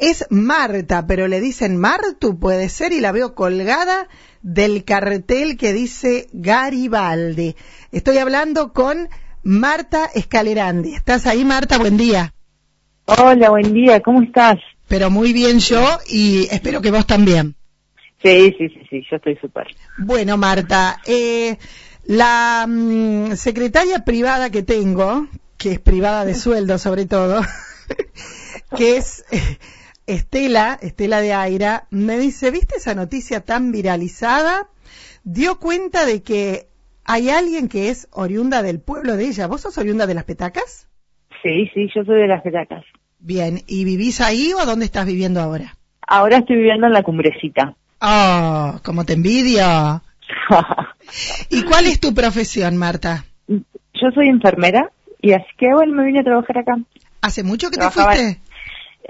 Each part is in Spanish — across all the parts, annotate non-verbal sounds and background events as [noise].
Es Marta, pero le dicen Martu, puede ser, y la veo colgada del cartel que dice Garibaldi. Estoy hablando con Marta Escalerandi. ¿Estás ahí, Marta? Buen día. Hola, buen día, ¿cómo estás? Pero muy bien yo y espero que vos también. Sí, sí, sí, sí, yo estoy súper. Bueno, Marta, eh, la mm, secretaria privada que tengo, que es privada de sueldo sobre todo, [laughs] que es Estela, Estela de Aira, me dice, ¿viste esa noticia tan viralizada? Dio cuenta de que hay alguien que es oriunda del pueblo de ella. ¿Vos sos oriunda de las Petacas? Sí, sí, yo soy de las Petacas. Bien, ¿y vivís ahí o dónde estás viviendo ahora? Ahora estoy viviendo en la cumbrecita. Oh, como te envidio. [laughs] ¿Y cuál es tu profesión, Marta? Yo soy enfermera y así que bueno, me vine a trabajar acá. ¿Hace mucho que te fuiste?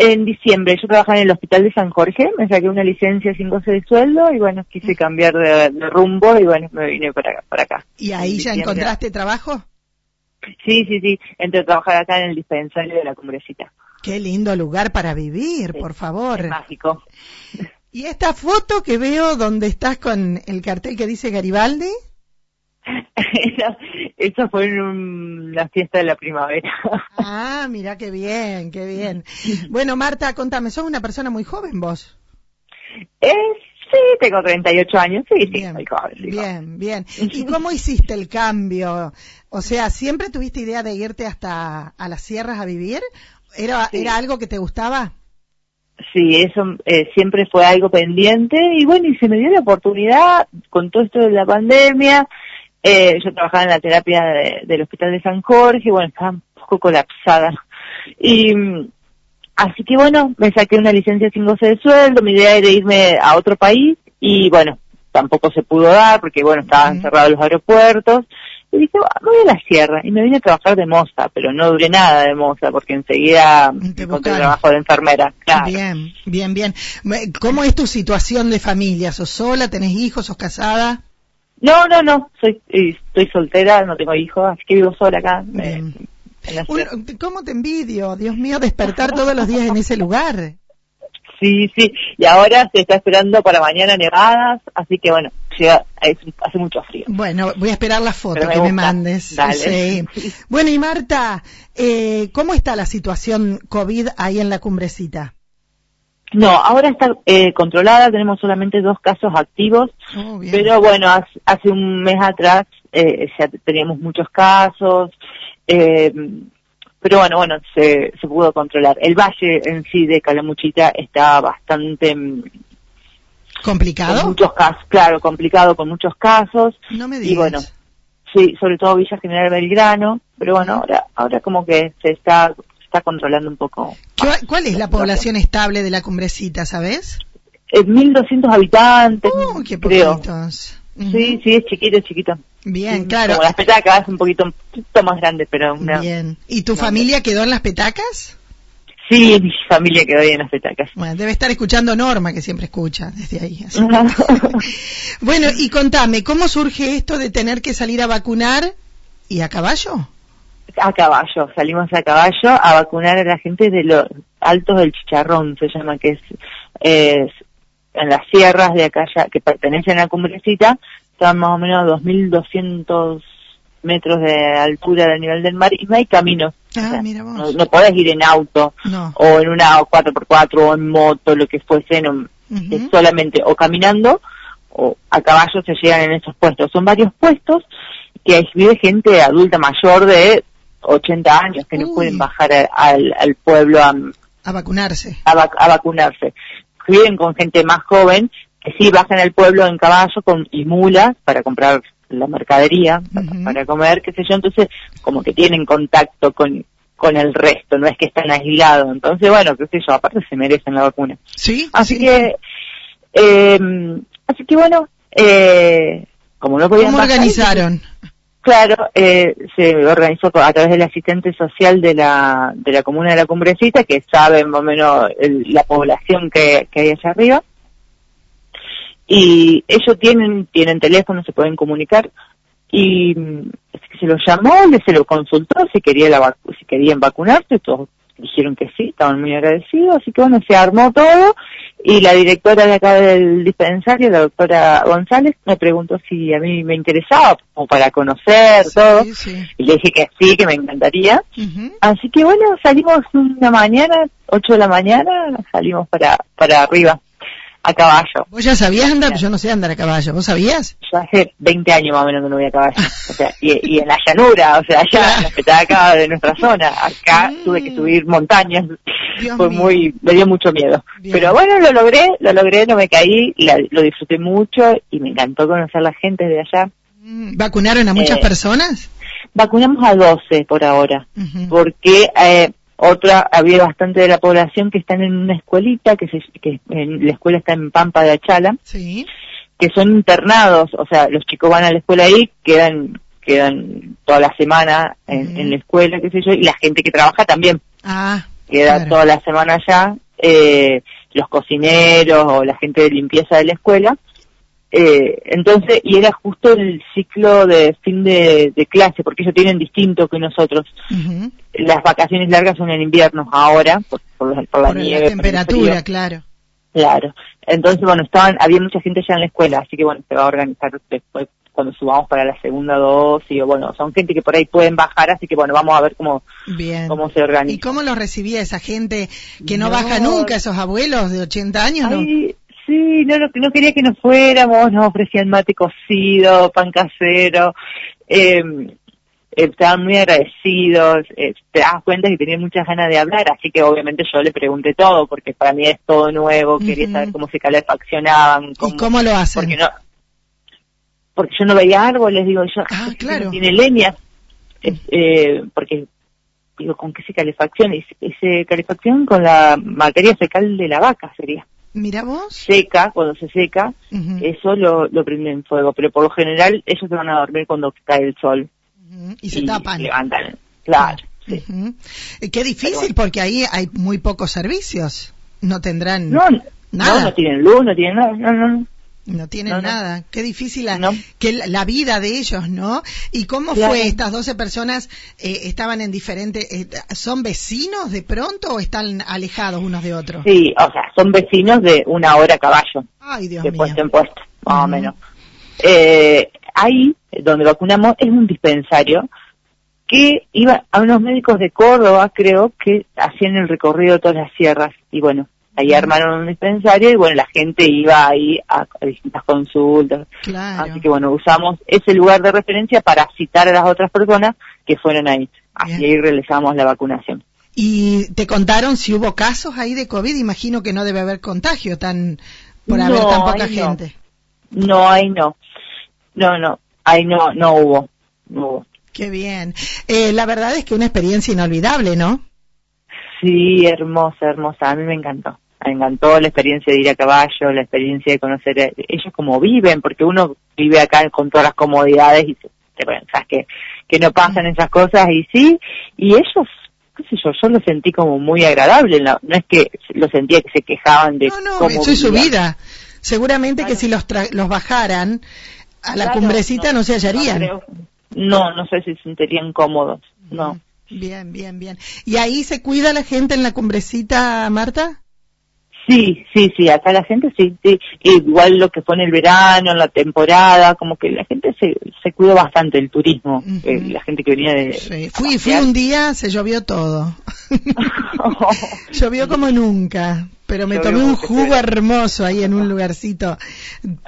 En diciembre, yo trabajaba en el hospital de San Jorge, me saqué una licencia sin goce de sueldo y bueno, quise cambiar de, rumbo y bueno, me vine para acá. Para acá ¿Y ahí ya encontraste trabajo? Sí, sí, sí, entré a trabajar acá en el dispensario de la cumbrecita. Qué lindo lugar para vivir, por favor. mágico. ¿Y esta foto que veo donde estás con el cartel que dice Garibaldi? [laughs] Eso fue en una fiesta de la primavera. Ah, mira qué bien, qué bien. [laughs] Bueno, Marta, contame, sos una persona muy joven vos. Eh, sí, tengo 38 años, sí, sí, bien, Bien, bien. [laughs] ¿Y cómo hiciste el cambio? O sea, ¿siempre tuviste idea de irte hasta a las sierras a vivir? ¿Era, ¿era algo que te gustaba? Sí, eso eh, siempre fue algo pendiente y bueno, y se me dio la oportunidad con todo esto de la pandemia. Eh, yo trabajaba en la terapia del Hospital de San Jorge y bueno, estaba un poco colapsada. Y así que bueno, me saqué una licencia sin goce de sueldo, mi idea era irme a otro país y bueno, tampoco se pudo dar porque bueno, estaban cerrados los aeropuertos y dije, voy a la sierra. Y me vine a trabajar de moza, pero no duré nada de moza, porque enseguida encontré trabajo de enfermera. Bien, bien, bien. ¿Cómo es tu situación de familia? ¿Sos sola? ¿Tenés hijos? ¿Sos casada? No, no, no. Soy, estoy soltera, no tengo hijos, así que vivo sola acá. ¿Cómo te envidio? Dios mío, despertar todos los días en ese lugar. Sí, sí, y ahora se está esperando para mañana nevadas, así que bueno, hace mucho frío. Bueno, voy a esperar la foto que me mandes. Sí. Bueno, y Marta, eh, ¿cómo está la situación COVID ahí en la cumbrecita? No, ahora está eh, controlada, tenemos solamente dos casos activos, oh, pero bueno, hace, un mes atrás eh, ya teníamos muchos casos, eh, pero bueno, bueno, se, se pudo controlar. El valle en sí de Calamuchita está bastante... Mm, ¿Complicado? muchos casos, claro, complicado con muchos casos. No me digas. Y bueno, sí, sobre todo Villa General Belgrano, pero bueno, ahora, ahora como que se está, está controlando un poco. ¿Cuál, es la población estable de la cumbrecita, sabes? Eh, 1.200 habitantes, oh, qué poquitos. Sí, sí, es chiquito, es chiquito. Bien, claro. Como las petacas, un poquito, un poquito más grande, pero Bien. ¿Y tu familia quedó en las petacas? Sí, mi familia quedó ahí en las petacas. Bueno, debe estar escuchando Norma, que siempre escucha desde ahí. [laughs] bueno, y contame, ¿cómo surge esto de tener que salir a vacunar y a caballo? A caballo, salimos a caballo a vacunar a la gente de los altos del chicharrón, se llama, que es, es en las sierras de acá ya, que pertenecen a la cumbrecita, están más o menos a 2.200 metros de altura del nivel del mar y no hay caminos. Ah, mira vos. No, podés ir en auto o en una 4x4 o en moto, lo que fuese, no, es solamente o caminando o a caballo se llegan en esos puestos. Son varios puestos que vive gente adulta mayor de 80 años que no pueden bajar al, al pueblo a, a vacunarse. A, a, vacunarse. Viven con gente más joven que sí bajan al pueblo en caballo con, y mulas para comprar la mercadería, para, comer, qué sé yo, entonces como que tienen contacto con, con el resto, no es que están aislados, entonces bueno, qué sé yo, aparte se merecen la vacuna. Sí. Así que, eh, así que bueno, eh, como no podían ¿Cómo organizaron? Claro, eh, se organizó a través del asistente social de la, de la comuna de la Cumbrecita, que sabe más o menos la población que, que hay allá arriba. Y ellos tienen tienen teléfono se pueden comunicar. Y se lo llamó se lo consultó si quería la si querían vacunarse. Todos dijeron que sí, estaban muy agradecidos, así que bueno, se armó todo y la directora de acá del dispensario, la doctora González, me preguntó si a mí me interesaba, como para conocer todo, y le dije que sí, que me encantaría. Así que bueno, salimos una mañana, 8 de la mañana, salimos para, para arriba a caballo. ¿Vos ya sabías andar? Yo no sé andar a caballo. ¿Vos sabías? Yo hace 20 años más o menos que no voy a caballo. O sea, y, en la llanura, o sea, allá, en la acá de nuestra zona. Acá mm. tuve que subir montañas. Fue muy, me dio mucho miedo. Pero bueno, lo logré, lo logré, no me caí, lo disfruté mucho y me encantó conocer la gente de allá. Mm. ¿Vacunaron a muchas eh, personas? Vacunamos a 12 por ahora, porque eh, otra, había bastante de la población que están en una escuelita, que, se, que en, la escuela está en Pampa de Achala, que son internados, o sea, los chicos van a la escuela ahí, quedan quedan toda la semana en, la escuela, qué sé yo, y la gente que trabaja también. Ah, queda toda la semana allá, eh, los cocineros o la gente de limpieza de la escuela, eh, entonces, y era justo el ciclo de fin de, clase, porque ellos tienen distinto que nosotros. Las vacaciones largas son en invierno ahora, por, la nieve. La temperatura, claro. Claro. Entonces, bueno, estaban, había mucha gente ya en la escuela, así que bueno, se va a organizar después cuando subamos para la segunda dosis, o bueno, son gente que por ahí pueden bajar, así que bueno, vamos a ver cómo, cómo se organiza. ¿Y cómo lo recibía esa gente que no, baja nunca, esos abuelos de 80 años? ¿no? Sí, no, no, quería que nos fuéramos, nos ofrecían mate cocido, pan casero, em, eh, estaban muy agradecidos, eh, te das cuenta que tenían muchas ganas de hablar, así que obviamente yo le pregunté todo, porque para mí es todo nuevo, quería saber cómo se calefaccionaban. Cómo, ¿Y cómo lo hacen? Porque, no, porque yo no veía árboles, digo yo, ah, [laughs] claro. tiene leña, eh, porque digo, ¿con qué se calefacciona? Y se calefacción con la materia fecal de la vaca sería. Mira vos. Seca, cuando se seca, eso lo, lo prenden en fuego, pero por lo general ellos se van a dormir cuando cae el sol. Y se tapan. levantan, claro. Eh, qué difícil, porque ahí hay muy pocos servicios. No tendrán no, nada. No, no tienen luz, no tienen nada. No, no, no tienen nada. Qué difícil la, que la, vida de ellos, ¿no? ¿Y cómo fue? ¿Estas 12 personas eh, estaban en diferentes... Eh, ¿Son vecinos de pronto o están alejados unos de otros? Sí, o sea, son vecinos de una hora a caballo. Ay, Dios de mío. puesto en puesto, más o menos. Eh, ahí, donde vacunamos, es un dispensario que iba a unos médicos de Córdoba, creo, que hacían el recorrido de todas las sierras. Y bueno, Ahí armaron un dispensario y bueno, la gente iba ahí a, distintas consultas. Así que bueno, usamos ese lugar de referencia para citar a las otras personas que fueron ahí. Así ahí realizamos la vacunación. ¿Y te contaron si hubo casos ahí de COVID? Imagino que no debe haber contagio tan por haber tan poca gente. No. ahí no. No, no, ahí no, no hubo. No hubo. Qué bien. Eh, la verdad es que una experiencia inolvidable, ¿no? Sí, hermosa, hermosa. A mí me encantó me encantó la experiencia de ir a caballo, la experiencia de conocer ellos como viven, porque uno vive acá con todas las comodidades y te pensás que, que no pasan esas cosas y sí, y ellos, qué sé yo, yo lo sentí como muy agradable, no, es que lo sentía que se quejaban de no, no, eso es su vida. Seguramente que si los, los bajaran a la cumbrecita no, se hallarían. No, no, sé si se sentirían cómodos, no. Bien, bien, bien. ¿Y ahí se cuida la gente en la cumbrecita, Marta? Sí, sí, sí, acá la gente sí, igual lo que fue en el verano, en la temporada, como que la gente se, se cuidó bastante el turismo, eh, la gente que venía de... Sí. Fui, fui un día, se llovió todo. [laughs] llovió como nunca, pero me tomé un jugo hermoso ahí en un lugarcito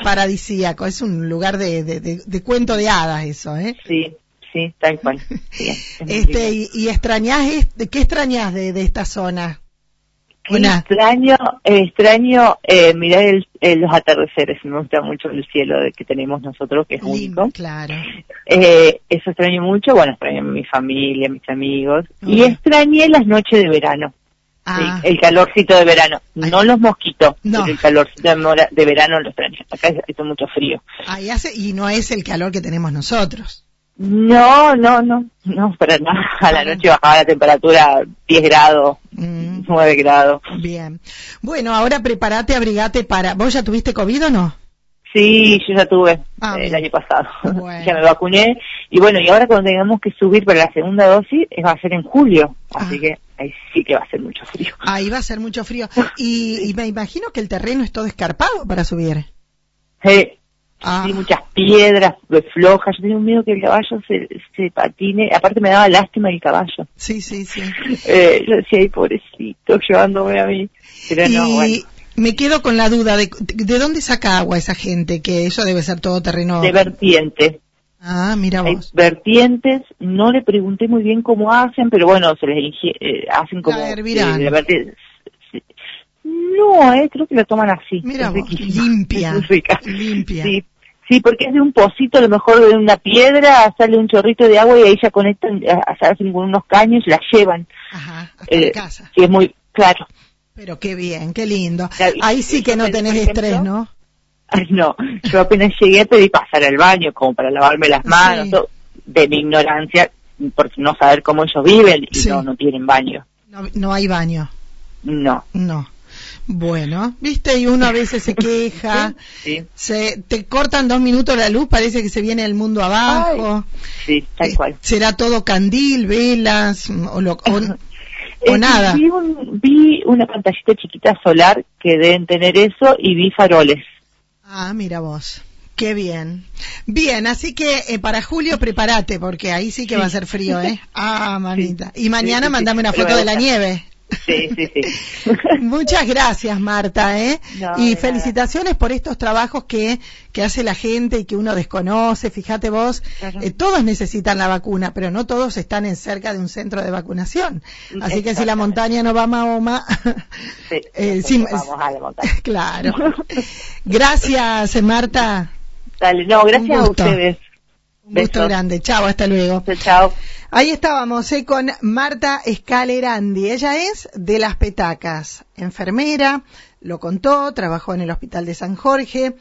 paradisíaco, es un lugar de, de, de, cuento de hadas eso, ¿eh? Sí, sí, tal cual. este, y, y extrañás, ¿qué extrañás de, de esta zona? Extraño, extraño eh, mirar el, los atardeceres. Me gusta mucho el cielo que tenemos nosotros, que es único. Claro. Eh, eso extraño mucho. Bueno, extraño a mi familia, mis amigos. Y extrañé las noches de verano. Ah. el calorcito de verano. No los mosquitos, no. el calorcito de, verano lo extraño. Acá hace mucho frío. Ahí hace, y no es el calor que tenemos nosotros. No, no, no, no, pero no. A la noche bajaba la temperatura 10 grados, 9 mm. grados. Bien. Bueno, ahora prepárate, abrigate para... ¿Vos ya tuviste COVID o no? Sí, yo ya tuve ah, el año pasado. [laughs] ya me vacuné. Y bueno, y ahora cuando tengamos que subir para la segunda dosis, va a ser en julio. Así ah. que ahí sí que va a ser mucho frío. Ahí va a ser mucho frío. [laughs] Y, y me imagino que el terreno es todo escarpado para subir. Sí, Ah, Sí, muchas piedras eh, flojas. Yo tenía un miedo que el caballo se, se patine. Aparte me daba lástima el caballo. sí, sí, sí. [laughs] Eh, yo decía, ay, pobrecito, llevándome a mí. Pero no, y bueno. me quedo con la duda de, de dónde saca agua esa gente, que eso debe ser todo terreno. De vertiente. Ah, mira Hay vos. vertientes. No le pregunté muy bien cómo hacen, pero bueno, se les eh, hacen como... La. Sí. No, eh, creo que lo toman así. Mira vos, limpia, [laughs] limpia. Sí, sí, porque es de un pocito, a lo mejor de una piedra, sale un chorrito de agua y ahí ya conectan, se hacen con unos caños y la llevan. Ajá, hasta Eh, casa. Sí, es muy claro. Pero qué bien, qué lindo. Ahí sí que no tenés estrés, ¿no? Ay, no, yo apenas llegué pedí pasar al baño como para lavarme las manos, Sí. todo, de mi ignorancia, por no saber cómo ellos viven y Sí. no, no tienen baño. No, no hay baño. No. No. Bueno, viste, y uno a veces se queja, [laughs] Sí, se te cortan dos minutos la luz, parece que se viene el mundo abajo. sí, tal Eh, cual. Será todo candil, velas, o, lo- o- [laughs] o Eh, nada. Vi, un- vi una pantallita chiquita solar que deben tener eso y vi faroles. Ah, mira vos. Qué bien. Bien, así que eh, para julio prepárate, porque ahí sí que va a ser frío, ¿eh? [laughs] Ah, mamita. Y mañana mandame una foto de la nieve. Sí, sí, sí. [laughs] Muchas gracias, Marta, ¿eh? No, y felicitaciones por estos trabajos que, que hace la gente y que uno desconoce. Fíjate vos, Claro. eh, todos necesitan la vacuna, pero no todos están en cerca de un centro de vacunación. Así que si la montaña no va a Mahoma, [laughs] Sí, [laughs] eh, sí, vamos a la montaña. claro. Gracias, Marta. Dale, no, gracias a ustedes. Gusto grande. Chao, hasta luego. Chao. Ahí estábamos eh, con Marta Escalerandi. Ella es de Las Petacas, enfermera, lo contó, trabajó en el Hospital de San Jorge,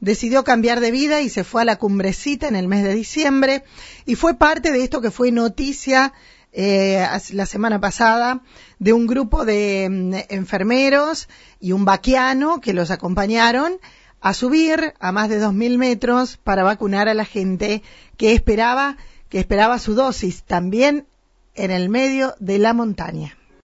decidió cambiar de vida y se fue a la cumbrecita en el mes de diciembre y fue parte de esto que fue noticia eh, la semana pasada de un grupo de mm, enfermeros y un vaquiano que los acompañaron a subir a más de 2.000 metros para vacunar a la gente que esperaba, que esperaba su dosis también en el medio de la montaña.